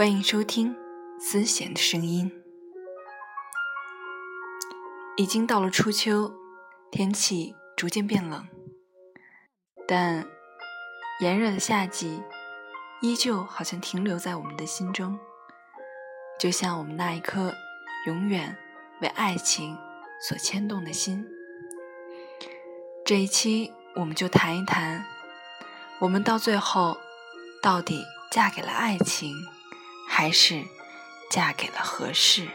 欢迎收听思贤的声音。已经到了初秋，天气逐渐变冷，但炎热的夏季依旧好像停留在我们的心中，就像我们那一颗永远为爱情所牵动的心。这一期，我们就谈一谈，我们到最后到底嫁给了爱情，还是嫁给了合适？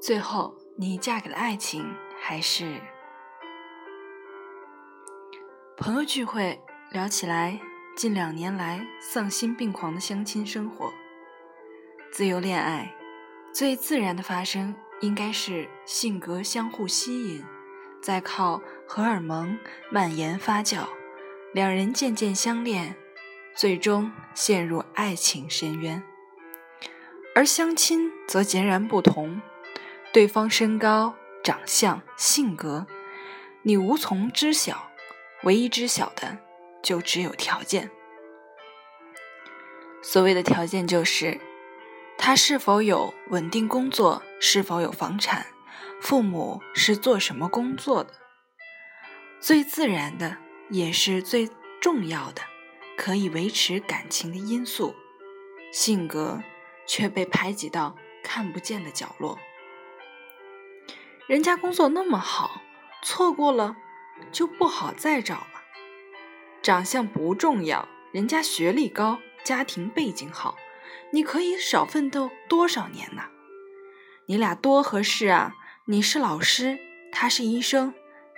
最后，你嫁给了爱情，还是？朋友聚会聊起来，近两年来丧心病狂的相亲生活。自由恋爱最自然的发生，应该是性格相互吸引，再靠荷尔蒙蔓延发酵，两人渐渐相恋，最终陷入爱情深渊。而相亲则截然不同，对方身高、长相、性格，你无从知晓。唯一知晓的，就只有条件。所谓的条件，就是他是否有稳定工作，是否有房产，父母是做什么工作的。最自然的，也是最重要的，可以维持感情的因素，性格却被排挤到看不见的角落。人家工作那么好，错过了。就不好再找了。长相不重要，人家学历高，家庭背景好，你可以少奋斗多少年呢？你俩多合适啊！你是老师，他是医生，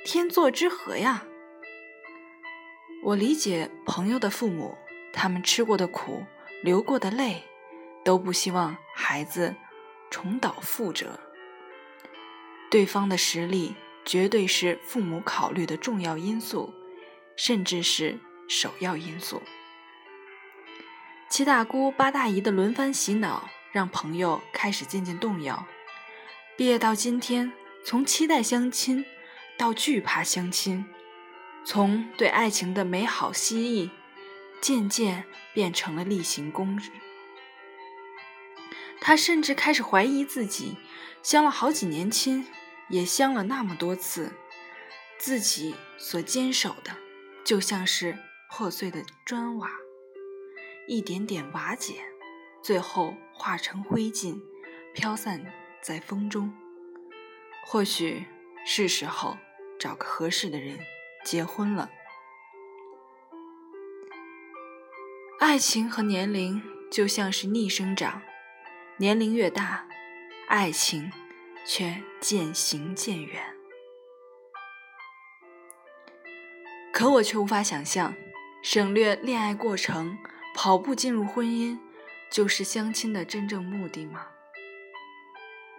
天作之合呀。我理解朋友的父母，他们吃过的苦，流过的泪，都不希望孩子重蹈覆辙。对方的实力。绝对是父母考虑的重要因素，甚至是首要因素。七大姑八大姨的轮番洗脑，让朋友开始渐渐动摇。毕业到今天，从期待相亲到惧怕相亲，从对爱情的美好希冀，渐渐变成了例行公事。他甚至开始怀疑自己，相了好几年亲。也相了那么多次，自己所坚守的，就像是破碎的砖瓦，一点点瓦解，最后化成灰烬，飘散在风中。或许是时候找个合适的人结婚了。爱情和年龄就像是逆生长，年龄越大，爱情。却渐行渐远，可我却无法想象，省略恋爱过程，跑步进入婚姻，就是相亲的真正目的吗？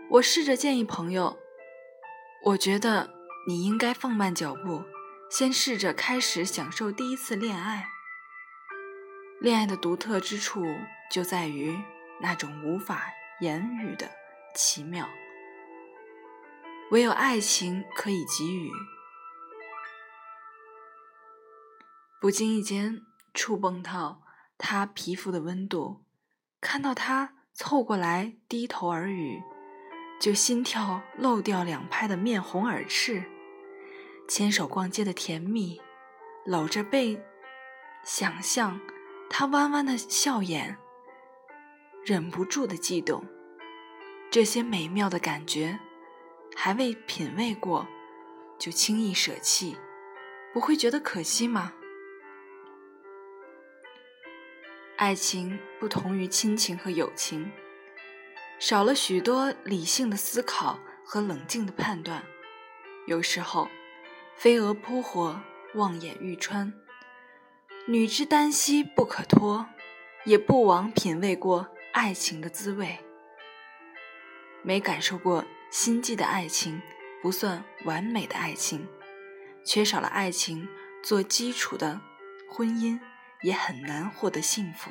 我试着建议朋友，我觉得你应该放慢脚步，先试着开始享受第一次恋爱。恋爱的独特之处就在于那种无法言语的奇妙。唯有爱情可以给予。不经意间触碰到他皮肤的温度，看到他凑过来低头耳语，就心跳漏掉两拍的面红耳赤。牵手逛街的甜蜜，搂着背，想象他弯弯的笑眼，忍不住的悸动。这些美妙的感觉。还未品味过，就轻易舍弃，不会觉得可惜吗？爱情不同于亲情和友情，少了许多理性的思考和冷静的判断，有时候飞蛾扑火，望眼欲穿。女之耽兮不可脱，也不枉品味过爱情的滋味，没感受过。心悸的爱情不算完美的爱情，缺少了爱情做基础的婚姻也很难获得幸福。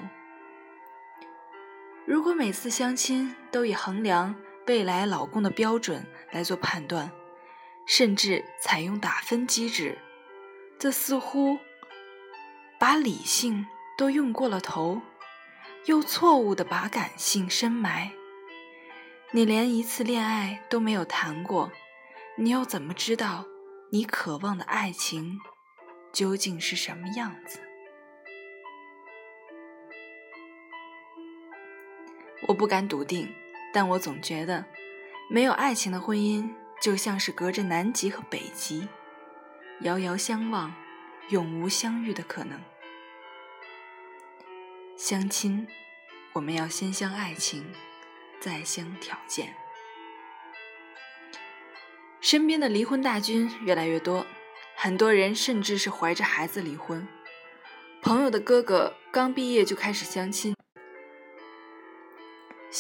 如果每次相亲都以衡量未来老公的标准来做判断，甚至采用打分机制，这似乎把理性都用过了头，又错误的把感性深埋。你连一次恋爱都没有谈过，你又怎么知道你渴望的爱情究竟是什么样子？我不敢笃定，但我总觉得，没有爱情的婚姻就像是隔着南极和北极，遥遥相望，永无相遇的可能。相亲，我们要先相爱情。再相条件，身边的离婚大军越来越多，很多人甚至是怀着孩子离婚。朋友的哥哥刚毕业就开始相亲，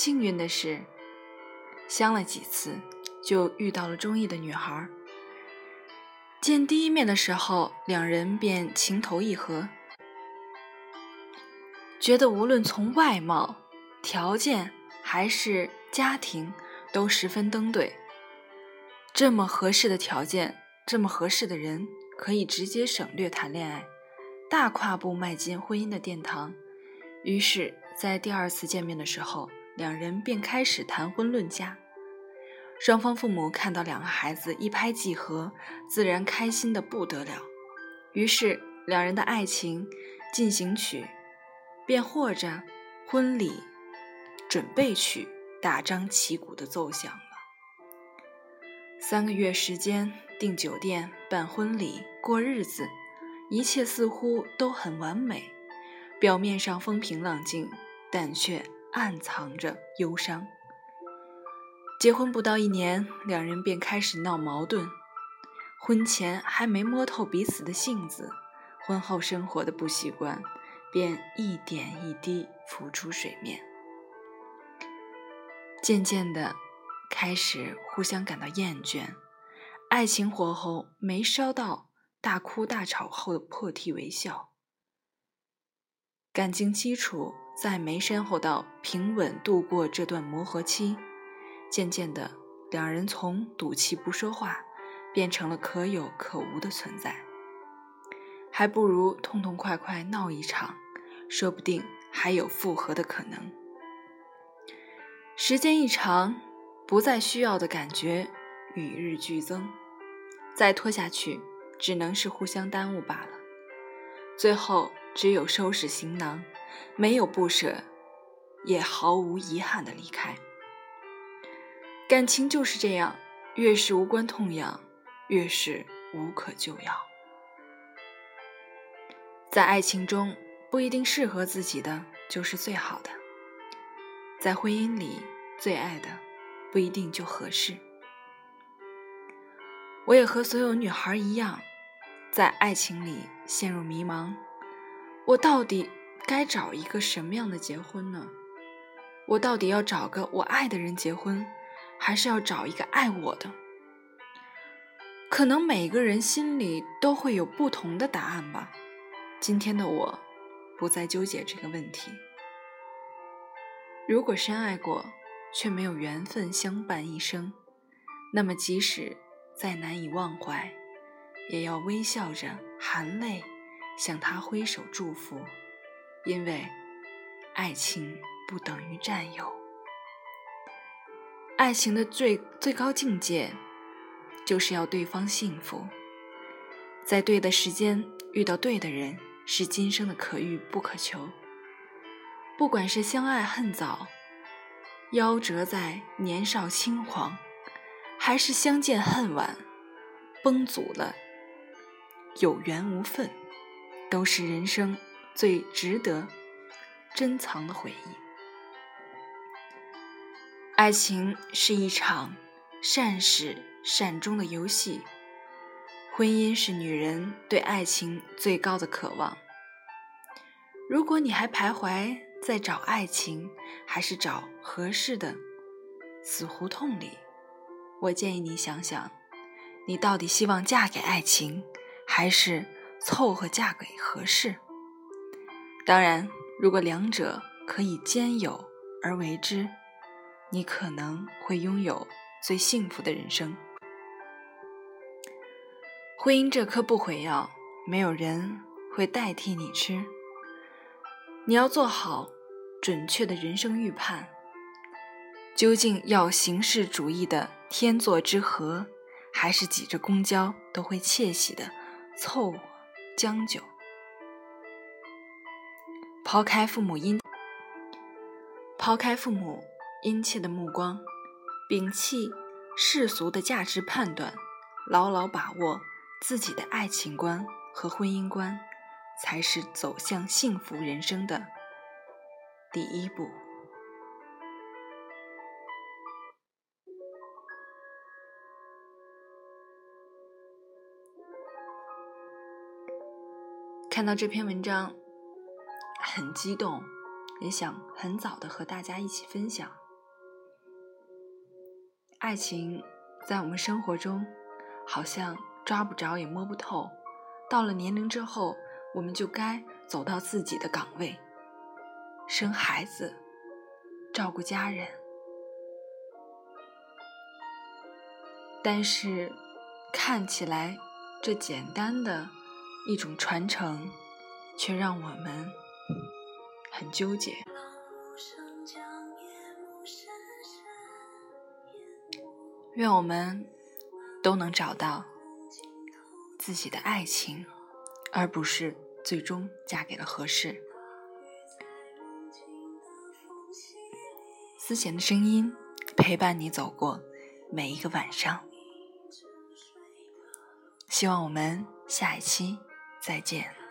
幸运的是，相了几次就遇到了中意的女孩。见第一面的时候，两人便情投意合，觉得无论从外貌、条件。还是家庭都十分登对，这么合适的条件，这么合适的人，可以直接省略谈恋爱，大跨步迈进婚姻的殿堂。于是，在第二次见面的时候，两人便开始谈婚论嫁。双方父母看到两个孩子一拍即合，自然开心的不得了。于是，两人的爱情进行曲便或者婚礼。准备曲大张旗鼓的奏响了。三个月时间，订酒店、办婚礼、过日子，一切似乎都很完美。表面上风平浪静，但却暗藏着忧伤。结婚不到一年，两人便开始闹矛盾。婚前还没摸透彼此的性子，婚后生活的不习惯便一点一滴浮出水面。渐渐的，开始互相感到厌倦，爱情火候没烧到大哭大吵后的破涕为笑，感情基础再没深厚到平稳度过这段磨合期。渐渐的，两人从赌气不说话，变成了可有可无的存在，还不如痛痛快快闹一场，说不定还有复合的可能。时间一长，不再需要的感觉与日俱增，再拖下去只能是互相耽误罢了。最后只有收拾行囊，没有不舍，也毫无遗憾的离开。感情就是这样，越是无关痛痒，越是无可救药。在爱情中，不一定适合自己的就是最好的。在婚姻里，最爱的不一定就合适。我也和所有女孩一样，在爱情里陷入迷茫。我到底该找一个什么样的结婚呢？我到底要找个我爱的人结婚，还是要找一个爱我的？可能每个人心里都会有不同的答案吧。今天的我，不再纠结这个问题。如果深爱过，却没有缘分相伴一生，那么即使再难以忘怀，也要微笑着含泪向他挥手祝福，因为爱情不等于占有。爱情的最最高境界，就是要对方幸福，在对的时间遇到对的人，是今生的可遇不可求。不管是相爱恨早，夭折在年少轻狂，还是相见恨晚，崩阻了，有缘无分，都是人生最值得珍藏的回忆。爱情是一场善始善终的游戏，婚姻是女人对爱情最高的渴望。如果你还徘徊，在找爱情，还是找合适的死胡同里？我建议你想想，你到底希望嫁给爱情，还是凑合嫁给合适？当然，如果两者可以兼有而为之，你可能会拥有最幸福的人生。婚姻这颗不悔药，没有人会代替你吃。你要做好准确的人生预判。究竟要形式主义的天作之合，还是挤着公交都会窃喜的凑将就？抛开父母殷，抛开父母殷切的目光，摒弃世俗的价值判断，牢牢把握自己的爱情观和婚姻观，才是走向幸福人生的第一步。看到这篇文章，很激动，也想很早的和大家一起分享。爱情在我们生活中好像抓不着也摸不透，到了年龄之后，我们就该走到自己的岗位，生孩子，照顾家人。但是看起来这简单的。一种传承，却让我们很纠结。愿我们都能找到自己的爱情，而不是最终嫁给了合适。思贤的声音陪伴你走过每一个晚上。希望我们下一期。再见。